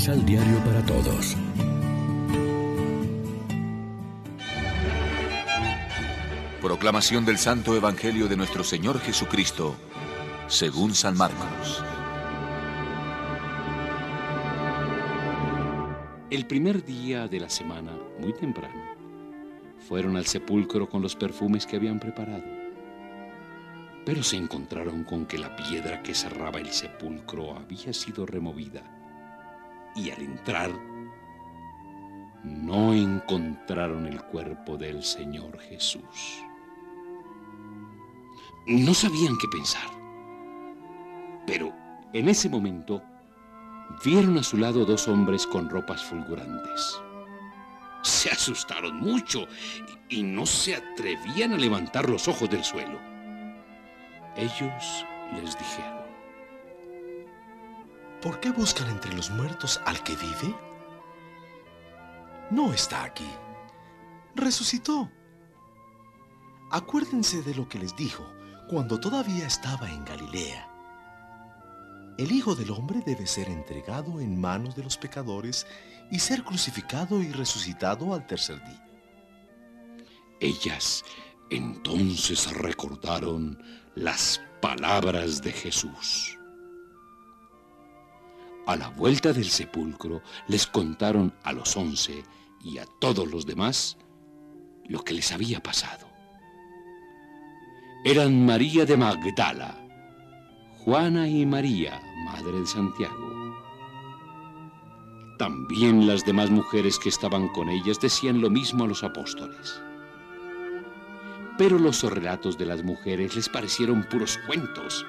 Misal Diario para Todos. Proclamación del Santo Evangelio de nuestro Señor Jesucristo, según San Marcos. El primer día de la semana, muy temprano, fueron al sepulcro con los perfumes que habían preparado. Pero se encontraron con que la piedra que cerraba el sepulcro había sido removida. Y al entrar, no encontraron el cuerpo del Señor Jesús. No sabían qué pensar. Pero en ese momento vieron a su lado dos hombres con ropas fulgurantes. Se asustaron mucho y, no se atrevían a levantar los ojos del suelo. Ellos les dijeron, ¿por qué buscan entre los muertos al que vive? No está aquí. Resucitó. Acuérdense de lo que les dijo cuando todavía estaba en Galilea el Hijo del Hombre debe ser entregado en manos de los pecadores y ser crucificado y resucitado al tercer día. Ellas entonces recordaron las palabras de Jesús. A la vuelta del sepulcro les contaron a los once y a todos los demás lo que les había pasado. Eran María de Magdala, Juana y María, madre de Santiago. También las demás mujeres que estaban con ellas decían lo mismo a los apóstoles. Pero los relatos de las mujeres les parecieron puros cuentos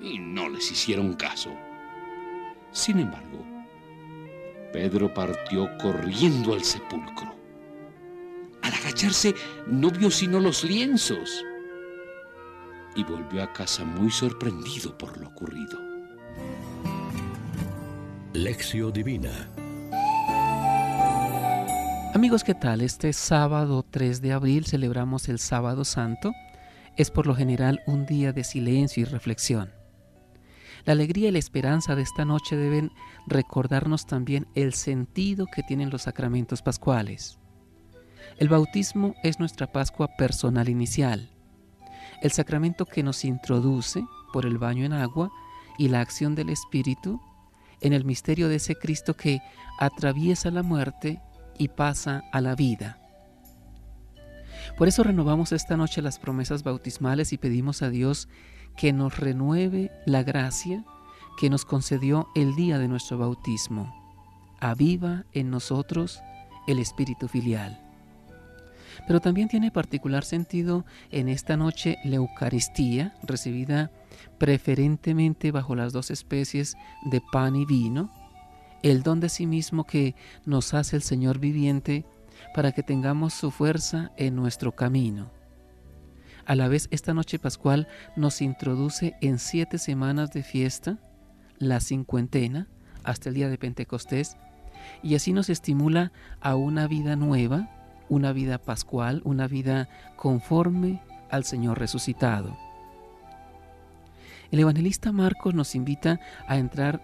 y no les hicieron caso. Sin embargo, Pedro partió corriendo al sepulcro. Al agacharse no vio sino los lienzos y volvió a casa muy sorprendido por lo ocurrido. Lección Divina Amigos, ¿qué tal? Este sábado 3 de abril celebramos el Sábado Santo. Es por lo general un día de silencio y reflexión. La alegría y la esperanza de esta noche deben recordarnos también el sentido que tienen los sacramentos pascuales. El bautismo es nuestra Pascua personal inicial el sacramento que nos introduce por el baño en agua y la acción del Espíritu en el misterio de ese Cristo que atraviesa la muerte y pasa a la vida. Por eso renovamos esta noche las promesas bautismales y pedimos a Dios que nos renueve la gracia que nos concedió el día de nuestro bautismo. Aviva en nosotros el espíritu filial. Pero también tiene particular sentido en esta noche la Eucaristía, recibida preferentemente bajo las dos especies de pan y vino, el don de sí mismo que nos hace el Señor viviente para que tengamos su fuerza en nuestro camino. A la vez, esta noche pascual nos introduce en siete semanas de fiesta, la cincuentena, hasta el día de Pentecostés, y así nos estimula a una vida nueva, una vida pascual, una vida conforme al Señor resucitado. El evangelista Marcos nos invita a entrar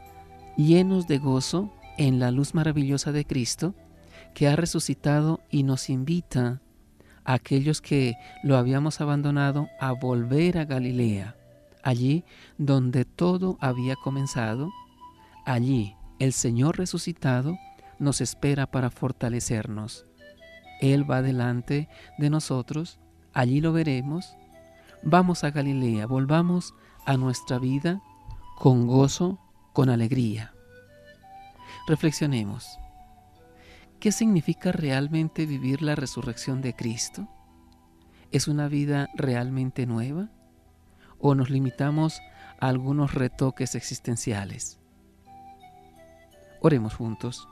llenos de gozo en la luz maravillosa de Cristo, que ha resucitado y nos invita aquellos que lo habíamos abandonado a volver a Galilea, allí donde todo había comenzado, allí el Señor resucitado nos espera para fortalecernos. Él va delante de nosotros, allí lo veremos. Vamos a Galilea, volvamos a nuestra vida con gozo, con alegría. Reflexionemos. ¿Qué significa realmente vivir la resurrección de Cristo? ¿Es una vida realmente nueva? ¿O nos limitamos a algunos retoques existenciales? Oremos juntos.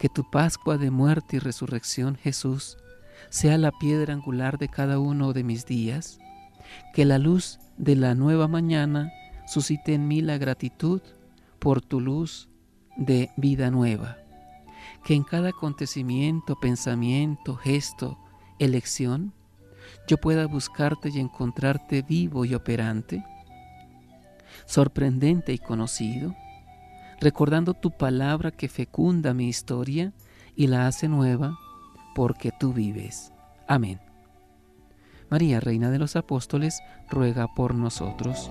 Que tu Pascua de muerte y resurrección, Jesús, sea la piedra angular de cada uno de mis días. Que la luz de la nueva mañana suscite en mí la gratitud por tu luz de vida nueva. Que en cada acontecimiento, pensamiento, gesto, elección, yo pueda buscarte y encontrarte vivo y operante, sorprendente y conocido, recordando tu palabra que fecunda mi historia y la hace nueva porque tú vives. Amén. María, Reina de los Apóstoles, ruega por nosotros.